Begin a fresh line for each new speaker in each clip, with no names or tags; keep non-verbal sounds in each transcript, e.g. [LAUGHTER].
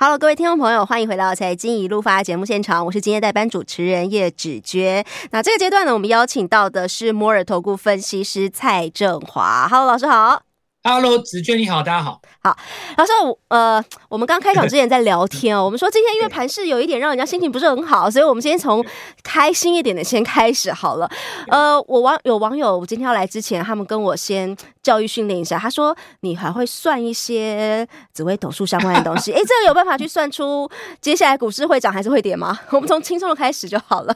Hello，各位听众朋友，欢迎回到《财经一路发》节目现场，我是今天代班主持人叶芷娟。那这个阶段呢，我们邀请到的是摩尔投顾分析师蔡振华。Hello，老师好。
Hello，子娟你好，大家好。
好，老师，呃，我们刚开场之前在聊天哦，[LAUGHS] 我们说今天因为盘势有一点让人家心情不是很好，所以我们先从开心一点的先开始好了。呃，我网有网友今天要来之前，他们跟我先教育训练一下，他说你还会算一些紫微斗数相关的东西，[LAUGHS] 哎，这个有办法去算出接下来股市会涨还是会跌吗？[LAUGHS] 我们从轻松的开始就好了。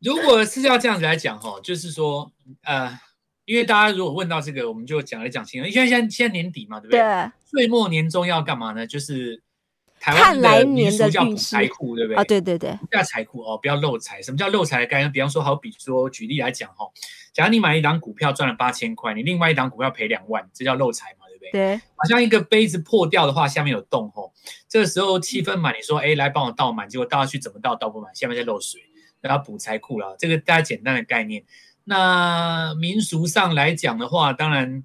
如果是要这样子来讲哈，就是说，呃。因为大家如果问到这个，我们就讲来讲清楚。因为现在现在年底嘛，对不对？对。岁末年终要干嘛呢？就是台湾的民俗叫补财库，对不对？
啊，对对对。
要财库哦，不要漏财。什么叫漏财的概念？比方说，好比说，举例来讲哈，假如你买一档股票赚了八千块，你另外一档股票赔两万，这叫漏财嘛，对不对？
对。
好像一个杯子破掉的话，下面有洞吼，这个时候气氛满，你说哎，来帮我倒满，结果倒下去怎么倒倒不满，下面在漏水，然后补财库了。这个大家简单的概念。那民俗上来讲的话，当然，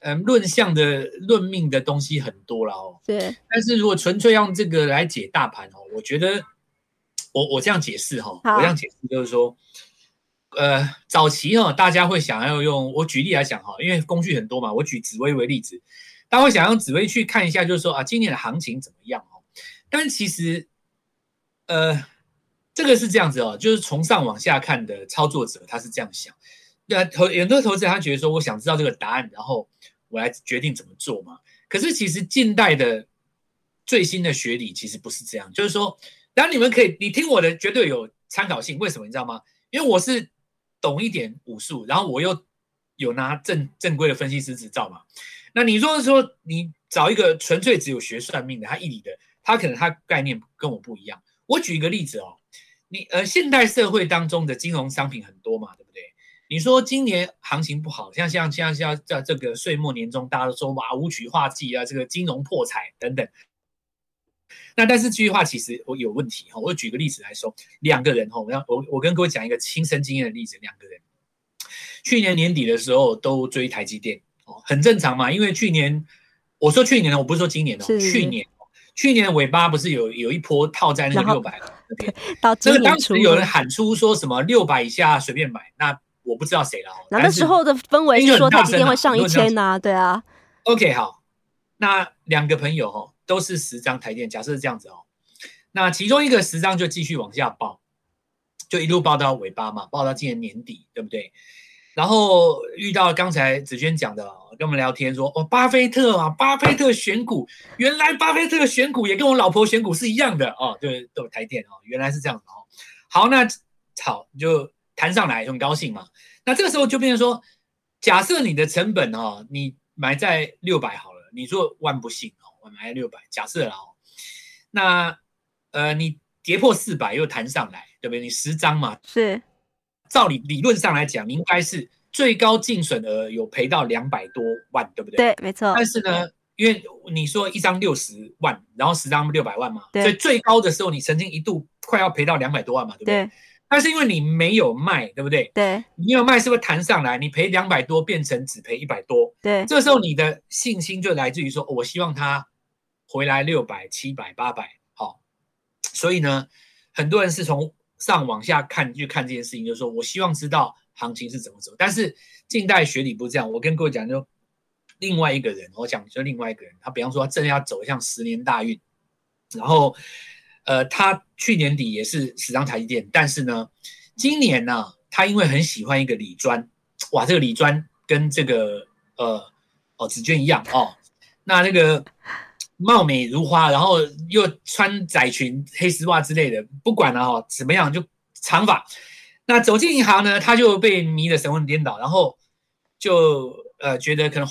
嗯，论相的、论命的东西很多了哦。
对。
但是如果纯粹用这个来解大盘哦，我觉得，我我这样解释哈，我这样解释就是说，呃，早期哈，大家会想要用我举例来讲哈，因为工具很多嘛，我举紫薇为例子，大家会想用紫薇去看一下，就是说啊，今年的行情怎么样哦？但其实，呃。这个是这样子哦，就是从上往下看的操作者，他是这样想。那投很多投资人他觉得说，我想知道这个答案，然后我来决定怎么做嘛。可是其实近代的最新的学理其实不是这样，就是说，当然你们可以，你听我的绝对有参考性。为什么你知道吗？因为我是懂一点武术，然后我又有拿正正规的分析师执照嘛。那你说说，你找一个纯粹只有学算命的，他一理的，他可能他概念跟我不一样。我举一个例子哦。你呃，现代社会当中的金融商品很多嘛，对不对？你说今年行情不好，像像像像在这个岁末年终，大家都说哇，无曲化季啊，这个金融破财等等。那但是这句话其实我有问题哈，我举个例子来说，两个人哈，我要我我跟各位讲一个亲身经验的例子，两个人去年年底的时候都追台积电哦，很正常嘛，因为去年我说去年呢，我不是说今年哦，去年。去年尾巴不是有有一波套在那个六百那边，这个当时有人喊出说什么六百以下随便买，那我不知道谁了。那那
时候的氛围是说台积电会上一千呐，对啊。
OK，好，那两个朋友哦都是十张台电，假设是这样子哦，那其中一个十张就继续往下报，就一路报到尾巴嘛，报到今年年底，对不对？然后遇到刚才芷娟讲的，跟我们聊天说，哦，巴菲特啊，巴菲特选股，原来巴菲特选股也跟我老婆选股是一样的哦，对，都有台电哦，原来是这样子哦。好，那好，你就谈上来就很高兴嘛。那这个时候就变成说，假设你的成本哦，你买在六百好了，你说万不幸哦，我买在六百，假设了哦，那呃，你跌破四百又弹上来，对不对？你十张嘛，
是。
照理理论上来讲，你应该是最高净损额有赔到两百多万，对不对？
对，没错。
但是呢，因为你说一张六十万，然后十张六百万嘛，所以最高的时候你曾经一度快要赔到两百多万嘛，对不对？对。但是因为你没有卖，对不对？
对。
你有卖是不是弹上来？你赔两百多变成只赔一百多？
对。
这时候你的信心就来自于说，我希望他回来六百、七百、八百，好。所以呢，很多人是从。上往下看，去看这件事情，就是说我希望知道行情是怎么走。但是近代学理不是这样，我跟各位讲，就另外一个人，我讲就另外一个人，他比方说他正要走向十年大运，然后呃，他去年底也是十张台积电，但是呢，今年呢、他因为很喜欢一个李专，哇，这个李专跟这个呃哦芷娟一样哦，那那个。貌美如花，然后又穿窄裙、黑丝袜之类的，不管了哈，怎么样就长发。那走进银行呢，他就被迷得神魂颠倒，然后就呃觉得可能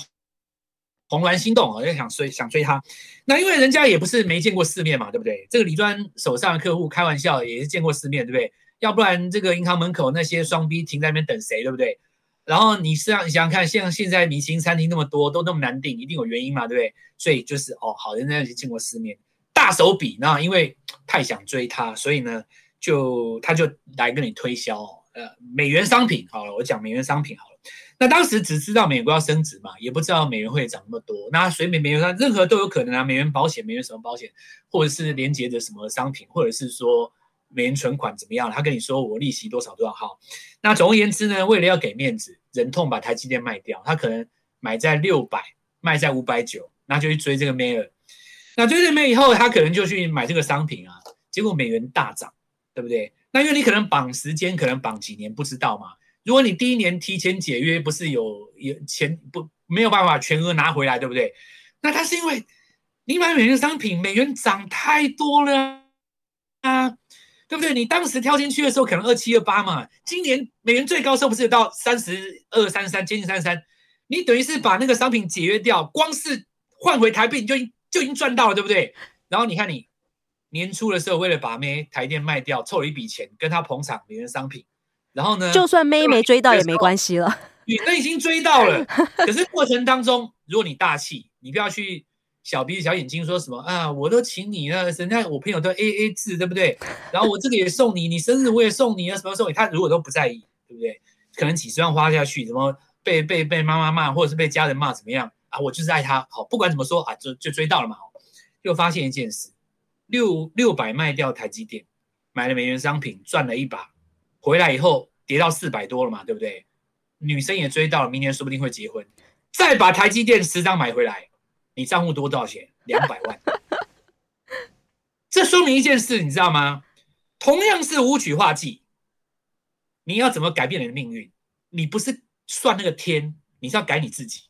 红鸾心动啊，就想追想追他。那因为人家也不是没见过世面嘛，对不对？这个李专手上的客户开玩笑也是见过世面，对不对？要不然这个银行门口那些双逼停在那边等谁，对不对？然后你实际上你想想看，像现在明星餐厅那么多，都那么难订，一定有原因嘛，对不对？所以就是哦，好人家已经见过世面，大手笔，那因为太想追他，所以呢，就他就来跟你推销，呃美元商品好了，我讲美元商品好了。那当时只知道美国要升值嘛，也不知道美元会涨那么多。那随便美元上任何都有可能啊，美元保险、美元什么保险，或者是连接着什么商品，或者是说美元存款怎么样？他跟你说我利息多少多少号。那总而言之呢，为了要给面子，忍痛把台积电卖掉，他可能买在六百，卖在五百九，那就去追这个梅尔。那追这个梅尔以后，他可能就去买这个商品啊，结果美元大涨，对不对？那因为你可能绑时间，可能绑几年，不知道嘛。如果你第一年提前解约，不是有有钱不没有办法全额拿回来，对不对？那他是因为你买美元商品，美元涨太多了啊，对不对？你当时跳进去的时候可能二七二八嘛，今年美元最高时候不是有到三十二三三，接近三十三，你等于是把那个商品解约掉，光是换回台币你就就已经赚到了，对不对？然后你看你年初的时候为了把妹台电卖掉，凑了一笔钱跟他捧场美元商品。然后呢，
就算妹没追到也没关系了。[LAUGHS]
你都已经追到了，可是过程当中，如果你大气，你不要去小鼻子小眼睛说什么啊，我都请你了，人家我朋友都 A A 制，对不对？[LAUGHS] 然后我这个也送你，你生日我也送你啊，什么送你？他如果都不在意，对不对？可能几十万花下去，怎么被被被妈妈骂，或者是被家人骂，怎么样啊？我就是爱他，好，不管怎么说啊，就就追到了嘛。就发现一件事，六六百卖掉台积电，买了美元商品，赚了一把。回来以后跌到四百多了嘛，对不对？女生也追到了，明年说不定会结婚。再把台积电十张买回来，你账户多多少钱？两百万。这说明一件事，你知道吗？同样是武曲化剂，你要怎么改变你的命运？你不是算那个天，你是要改你自己，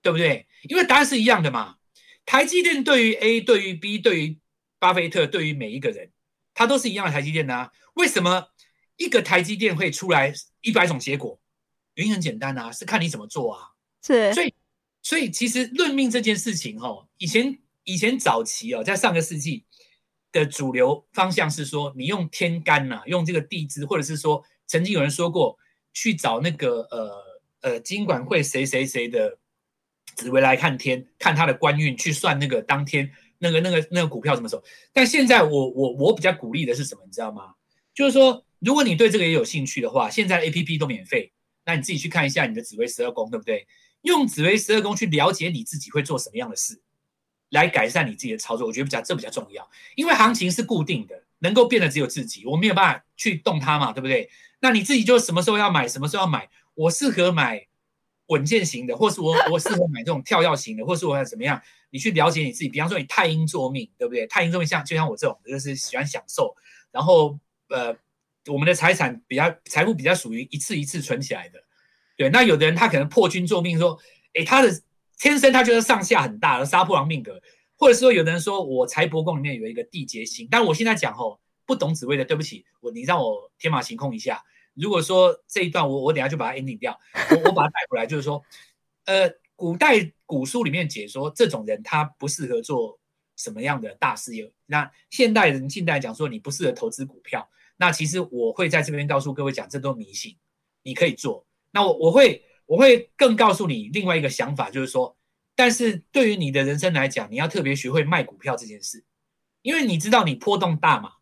对不对？因为答案是一样的嘛。台积电对于 A，对于 B，对于巴菲特，对于每一个人，它都是一样的台积电呐、啊。为什么？一个台积电会出来一百种结果，原因很简单啊，是看你怎么做啊。
是，
所以，所以其实论命这件事情，哦，以前以前早期哦，在上个世纪的主流方向是说，你用天干呐，用这个地支，或者是说，曾经有人说过，去找那个呃呃金管会谁谁谁的紫微来看天，看他的官运，去算那个当天那个那个那个股票什么时候。但现在我我我比较鼓励的是什么，你知道吗？就是说。如果你对这个也有兴趣的话，现在 APP 都免费，那你自己去看一下你的紫微十二宫，对不对？用紫微十二宫去了解你自己会做什么样的事，来改善你自己的操作，我觉得比较这比较重要。因为行情是固定的，能够变的只有自己，我没有办法去动它嘛，对不对？那你自己就什么时候要买，什么时候要买。我适合买稳健型的，或是我我适合买这种跳跃型的，或是我要怎么样？你去了解你自己。比方说你太阴作命，对不对？太阴作命像就像我这种，就是喜欢享受，然后呃。我们的财产比较财富比较属于一次一次存起来的，对。那有的人他可能破军坐命，说，诶，他的天生他就是上下很大的杀破狼命格，或者说有的人说我财帛宫里面有一个地劫星，但我现在讲吼，不懂紫微的，对不起，我你让我天马行空一下。如果说这一段我我等下就把它 ending 掉，我我把它带回来，就是说，呃，古代古书里面解说这种人他不适合做什么样的大事业，那现代人近代讲说你不适合投资股票。那其实我会在这边告诉各位讲，这都迷信，你可以做。那我我会我会更告诉你另外一个想法，就是说，但是对于你的人生来讲，你要特别学会卖股票这件事，因为你知道你波动大嘛，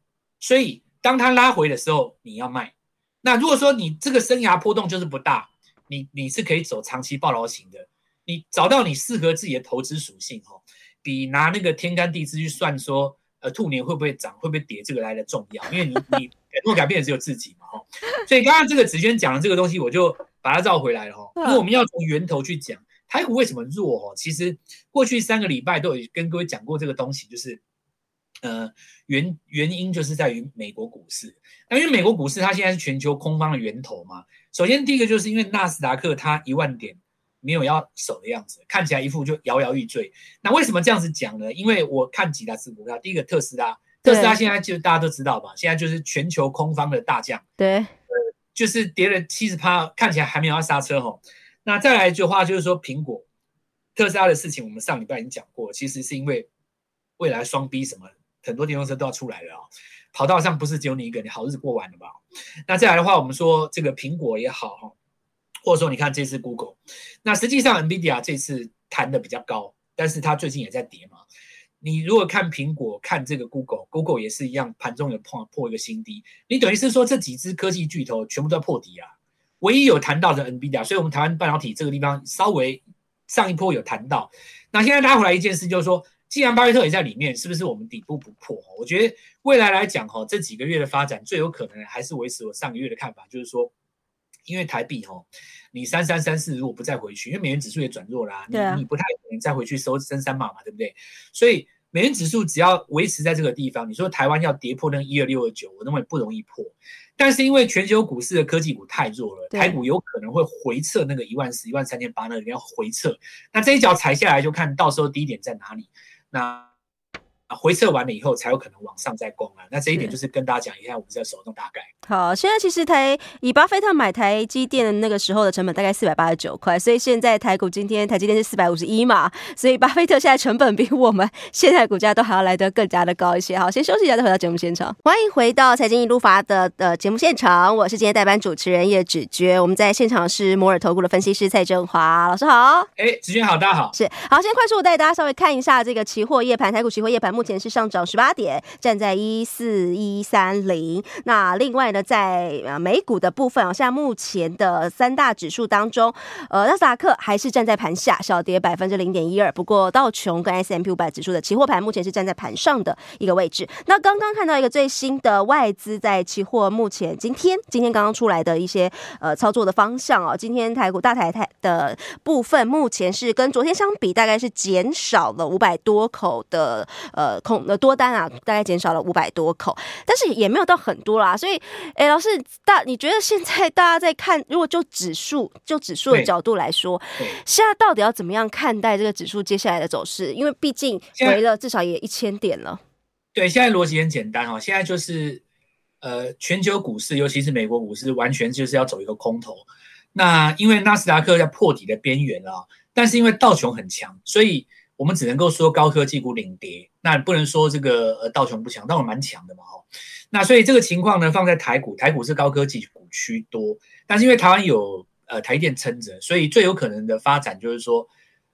所以当它拉回的时候，你要卖。那如果说你这个生涯波动就是不大，你你是可以走长期抱牢型的，你找到你适合自己的投资属性哦，比拿那个天干地支去算说。呃，兔年会不会涨，会不会跌，这个来的重要，因为你你 [LAUGHS] 能够改变的只有自己嘛，哈。所以刚刚这个子轩讲的这个东西，我就把它绕回来了，哈。因为我们要从源头去讲，台股为什么弱，哈。其实过去三个礼拜都有跟各位讲过这个东西，就是呃原原因就是在于美国股市，那因为美国股市它现在是全球空方的源头嘛。首先第一个就是因为纳斯达克它一万点。没有要守的样子，看起来一副就摇摇欲坠。那为什么这样子讲呢？因为我看几大只股票，第一个特斯拉，特斯拉现在就大家都知道吧，现在就是全球空方的大将，
对，
呃，就是跌了七十趴，看起来还没有要刹车吼。那再来一句话就是说，苹果、特斯拉的事情，我们上礼拜已经讲过，其实是因为未来双 B 什么，很多电动车都要出来了啊，跑道上不是只有你一个，你好日子过完了吧？那再来的话，我们说这个苹果也好哈。或者说，你看这次 Google，那实际上 NVIDIA 这次弹的比较高，但是它最近也在跌嘛。你如果看苹果，看这个 Google，Google 也是一样，盘中有破破一个新低。你等于是说这几只科技巨头全部都要破底啊，唯一有谈到的 NVIDIA，所以我们台湾半导体这个地方稍微上一波有谈到。那现在拉回来一件事就是说，既然巴菲特也在里面，是不是我们底部不破？我觉得未来来讲哈，这几个月的发展最有可能还是维持我上个月的看法，就是说。因为台币哈，你三三三四如果不再回去，因为美元指数也转弱啦，啊，你你不太可能再回去收三三码嘛，对不对？所以美元指数只要维持在这个地方，你说台湾要跌破那个一二六二九，我认为不容易破。但是因为全球股市的科技股太弱了，台股有可能会回撤那个一万十、一万三千八那里要回撤，那这一脚踩下来就看到时候低点在哪里。那啊，回撤完了以后才有可能往上再攻啊。那这一点就是跟大家讲一下，我们在手中大概。
好，现在其实台以巴菲特买台积电的那个时候的成本大概四百八十九块，所以现在台股今天台积电是四百五十一嘛，所以巴菲特现在成本比我们现在股价都还要来得更加的高一些。好，先休息一下，再回到节目现场。欢迎回到财经一路发的的节目现场，我是今天代班主持人叶芷娟。我们在现场是摩尔投顾的分析师蔡振华老师好。
哎，芷娟好，大家好。
是好，先快速带大家稍微看一下这个期货夜盘，台股期货夜盘。目前是上涨十八点，站在一四一三零。那另外呢，在呃美股的部分啊，现在目前的三大指数当中，呃，纳斯达克还是站在盘下，小跌百分之零点一二。不过道琼跟 S M P 五百指数的期货盘目前是站在盘上的一个位置。那刚刚看到一个最新的外资在期货目前今天今天刚刚出来的一些呃操作的方向哦，今天台股大台台的部分目前是跟昨天相比，大概是减少了五百多口的呃。呃，空的多单啊，大概减少了五百多口，但是也没有到很多啦。所以，哎，老师大，你觉得现在大家在看，如果就指数就指数的角度来说，现在到底要怎么样看待这个指数接下来的走势？因为毕竟回了至少也一千点了。
对，现在逻辑很简单哦，现在就是呃，全球股市，尤其是美国股市，完全就是要走一个空头。那因为纳斯达克在破底的边缘啊，但是因为道琼很强，所以。我们只能够说高科技股领跌，那不能说这个呃道琼不强，道琼蛮强的嘛哈。那所以这个情况呢，放在台股，台股是高科技股区多，但是因为台湾有呃台电撑着，所以最有可能的发展就是说，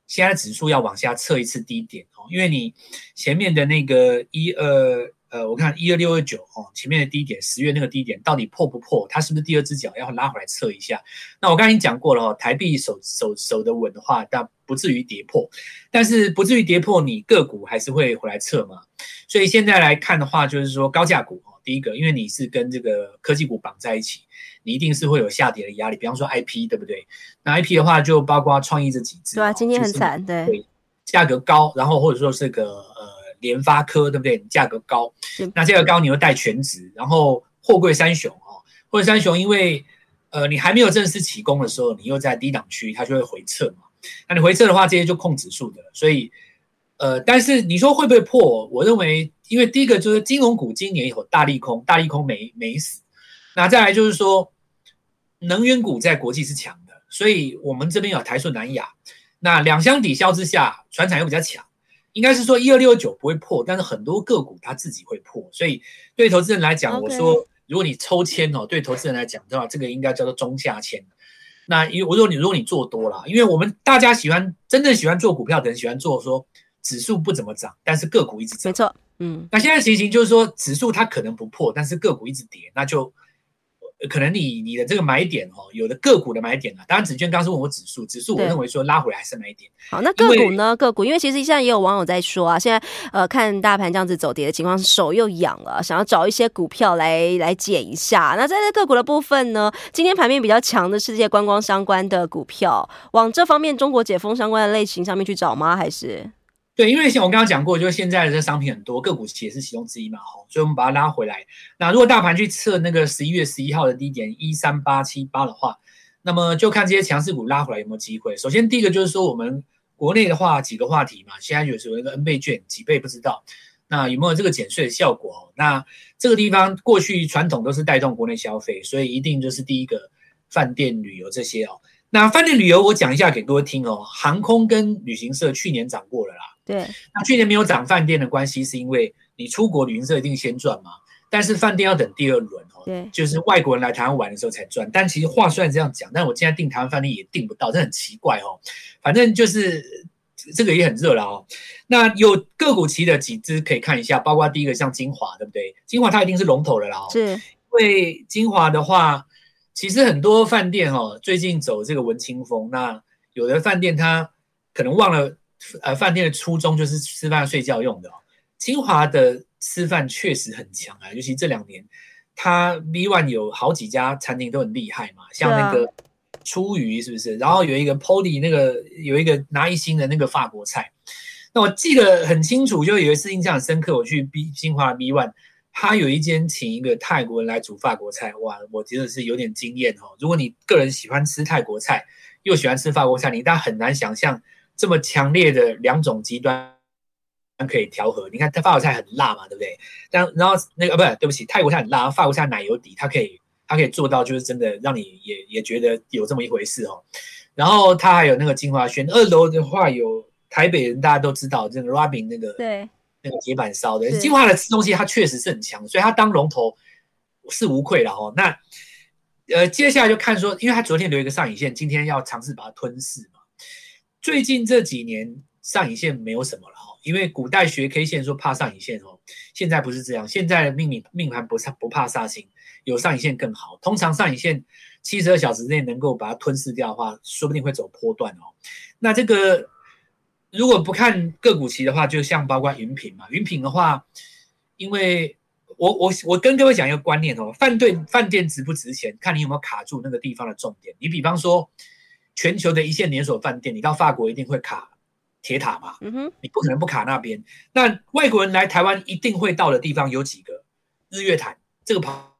现在指数要往下测一次低点哦，因为你前面的那个一二。呃，我看一二六二九哦，前面的低点，十月那个低点到底破不破？它是不是第二只脚要拉回来测一下？那我刚才已经讲过了哦，台币守守守得稳的话，但不至于跌破，但是不至于跌破，你个股还是会回来测嘛。所以现在来看的话，就是说高价股哦，第一个，因为你是跟这个科技股绑在一起，你一定是会有下跌的压力。比方说 IP，对不对？那 IP 的话，就包括创意这几只，
对啊，今天很惨，对，
对，价格高，然后或者说这个呃。联发科对不对？价格高，那价格高你又带全值，然后货柜三雄哦，货柜三雄因为呃你还没有正式起攻的时候，你又在低档区，它就会回撤嘛。那你回撤的话，这些就控指数的，所以呃，但是你说会不会破？我认为，因为第一个就是金融股今年有大利空，大利空没没死。那再来就是说，能源股在国际是强的，所以我们这边有台塑、南亚，那两相抵消之下，船产又比较强。应该是说一二六二九不会破，但是很多个股它自己会破，所以对投资人来讲，我说如果你抽签哦，对投资人来讲的话，这个应该叫做中下签。那因为我说你如果你做多了，因为我们大家喜欢真正喜欢做股票的人喜欢做说指数不怎么涨，但是个股一直涨。
没错，嗯。那
现在情形就是说指数它可能不破，但是个股一直跌，那就。可能你你的这个买点哦，有的个股的买点啊，当然子娟刚刚是问我指数，指数我认为说拉回来还是买点。
好，那个股呢？个股，因为其实现在也有网友在说啊，现在呃看大盘这样子走跌的情况，手又痒了，想要找一些股票来来减一下。那在这个股的部分呢，今天盘面比较强的是这些观光相关的股票，往这方面中国解封相关的类型上面去找吗？还是？
对，因为像我刚刚讲过，就是现在的这商品很多，个股也是其中之一嘛，吼，所以我们把它拉回来。那如果大盘去测那个十一月十一号的低点一三八七八的话，那么就看这些强势股拉回来有没有机会。首先第一个就是说，我们国内的话几个话题嘛，现在有时候那个 N 倍券几倍不知道，那有没有这个减税的效果？那这个地方过去传统都是带动国内消费，所以一定就是第一个饭店旅游这些哦。那饭店旅游我讲一下给各位听哦，航空跟旅行社去年涨过了啦。
对，
那去年没有涨饭店的关系，是因为你出国旅行社一定先赚嘛，但是饭店要等第二轮哦，
对，
就是外国人来台湾玩的时候才赚。但其实话虽然这样讲，但我现在订台湾饭店也订不到，这很奇怪哦。反正就是这个也很热了哦。那有个股期的几只可以看一下，包括第一个像晶华，对不对？晶华它一定是龙头的啦哦。
是，
因为晶华的话，其实很多饭店哦，最近走这个文青风。那有的饭店它可能忘了，呃，饭店的初衷就是吃饭睡觉用的哦。清华的吃饭确实很强啊，尤其这两年，它 B One 有好几家餐厅都很厉害嘛，像那个。初鱼是不是？然后有一个 Poly 那个有一个拿一星的那个法国菜，那我记得很清楚，就有一次印象很深刻。我去 B 清华 B One，他有一间请一个泰国人来煮法国菜，哇，我觉得是有点惊艳哦。如果你个人喜欢吃泰国菜，又喜欢吃法国菜，你但很难想象这么强烈的两种极端可以调和。你看，他法国菜很辣嘛，对不对？但然后那个不是，对不起，泰国菜很辣，法国菜奶油底，它可以。它可以做到，就是真的让你也也觉得有这么一回事哦。然后它还有那个金华轩，二楼的话有台北人大家都知道这个 Robin 那个对那个铁板烧的金华的吃东西，它确实是很强，所以它当龙头是无愧了哦。那呃，接下来就看说，因为它昨天留一个上影线，今天要尝试把它吞噬嘛。最近这几年上影线没有什么了哦，因为古代学 K 线说怕上影线哦，现在不是这样，现在的命理命盘不不怕煞星。有上影线更好，通常上影线七十二小时内能够把它吞噬掉的话，说不定会走波段哦。那这个如果不看个股期的话，就像包括云品嘛，云品的话，因为我我我跟各位讲一个观念哦，饭店饭店值不值钱，看你有没有卡住那个地方的重点。你比方说全球的一线连锁饭店，你到法国一定会卡铁塔嘛，嗯哼，你不可能不卡那边。那外国人来台湾一定会到的地方有几个？日月潭这个跑。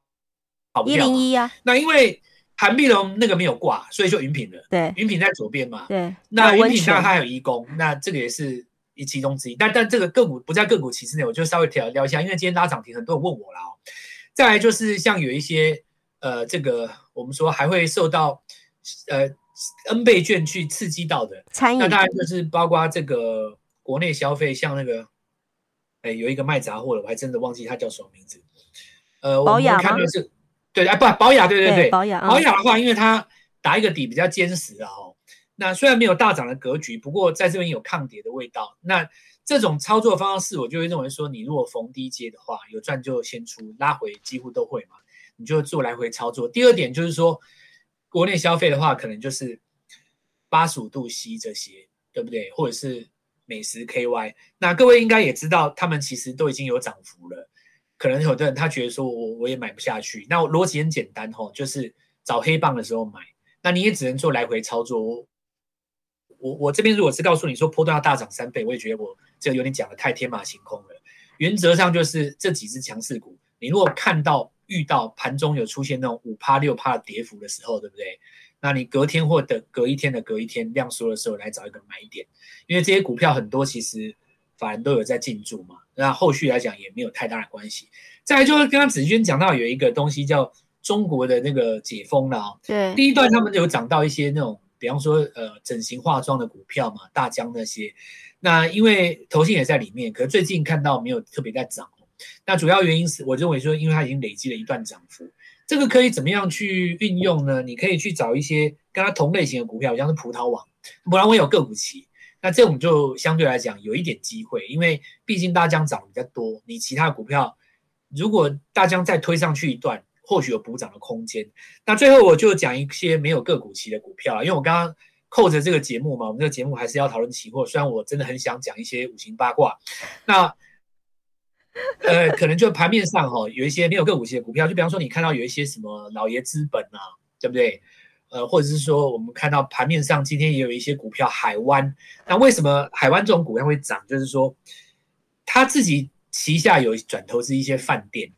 一零一啊，
那因为韩碧龙那个没有挂，所以就云品了。
对，
云品在左边嘛。
对，
那云品它还有颐宫，那这个也是一其中之一。但但这个个股不在个股期之内，我就稍微聊聊一下，因为今天拉涨停，很多人问我了哦。再来就是像有一些呃，这个我们说还会受到呃 N 倍券去刺激到的
餐饮，
那当然就是包括这个国内消费，像那个哎有一个卖杂货的，我还真的忘记他叫什么名字。呃，我们看的是。对，哎，不，保雅，对对对，
保雅，
保雅的话，因为它打一个底比较坚实啊，哦，那虽然没有大涨的格局，不过在这边有抗跌的味道。那这种操作方式，我就会认为说，你如果逢低接的话，有赚就先出，拉回几乎都会嘛，你就做来回操作。第二点就是说，国内消费的话，可能就是八十五度 C 这些，对不对？或者是美食 KY，那各位应该也知道，他们其实都已经有涨幅了。可能有的人他觉得说我我也买不下去，那逻辑很简单吼，就是找黑棒的时候买，那你也只能做来回操作。我我我这边如果是告诉你说波段要大涨三倍，我也觉得我这个有点讲的太天马行空了。原则上就是这几只强势股，你如果看到遇到盘中有出现那种五趴六趴的跌幅的时候，对不对？那你隔天或等隔一天的隔一天量缩的时候来找一个买点，因为这些股票很多其实。法人都有在进驻嘛，那后续来讲也没有太大的关系。再来就是刚刚子君讲到有一个东西叫中国的那个解封了哦。
对，
第一段他们有涨到一些那种，比方说呃整形化妆的股票嘛，大疆那些。那因为投信也在里面，可是最近看到没有特别在涨。那主要原因是我认为说，因为它已经累积了一段涨幅，这个可以怎么样去运用呢？你可以去找一些跟它同类型的股票，像是葡萄网，葡萄网有个股期。那这种就相对来讲有一点机会，因为毕竟大疆涨比较多，你其他股票如果大疆再推上去一段，或许有补涨的空间。那最后我就讲一些没有个股期的股票，因为我刚刚扣着这个节目嘛，我们这个节目还是要讨论期货，虽然我真的很想讲一些五行八卦，那呃，可能就盘面上哈、哦、有一些没有个股期的股票，就比方说你看到有一些什么老爷资本啊，对不对？呃，或者是说，我们看到盘面上今天也有一些股票，海湾。那为什么海湾这种股票会涨？就是说，他自己旗下有转投资一些饭店，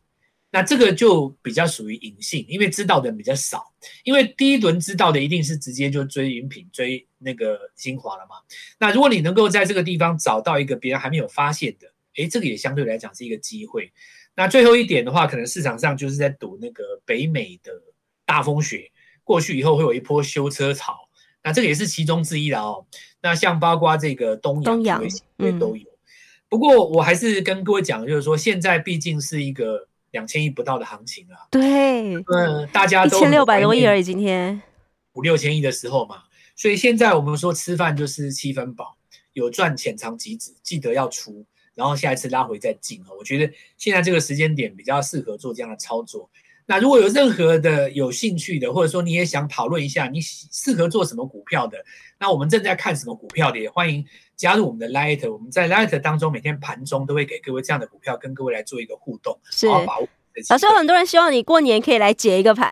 那这个就比较属于隐性，因为知道的人比较少。因为第一轮知道的一定是直接就追云品、追那个精华了嘛。那如果你能够在这个地方找到一个别人还没有发现的，诶，这个也相对来讲是一个机会。那最后一点的话，可能市场上就是在赌那个北美的大风雪。过去以后会有一波修车潮，那这个也是其中之一的哦。那像包括这个东阳，东阳都有。不过我还是跟各位讲，就是说现在毕竟是一个两千亿不到的行情啊。
对，
嗯，大家都
一千六百多亿而已，今天
五六千亿的时候嘛。所以现在我们说吃饭就是七分饱，有赚浅尝即止，记得要出，然后下一次拉回再进啊。我觉得现在这个时间点比较适合做这样的操作。那如果有任何的有兴趣的，或者说你也想讨论一下你适合做什么股票的，那我们正在看什么股票的，也欢迎加入我们的 Light。我们在 Light 当中每天盘中都会给各位这样的股票，跟各位来做一个互动，
是好好把握。老师，有很多人希望你过年可以来解一个盘，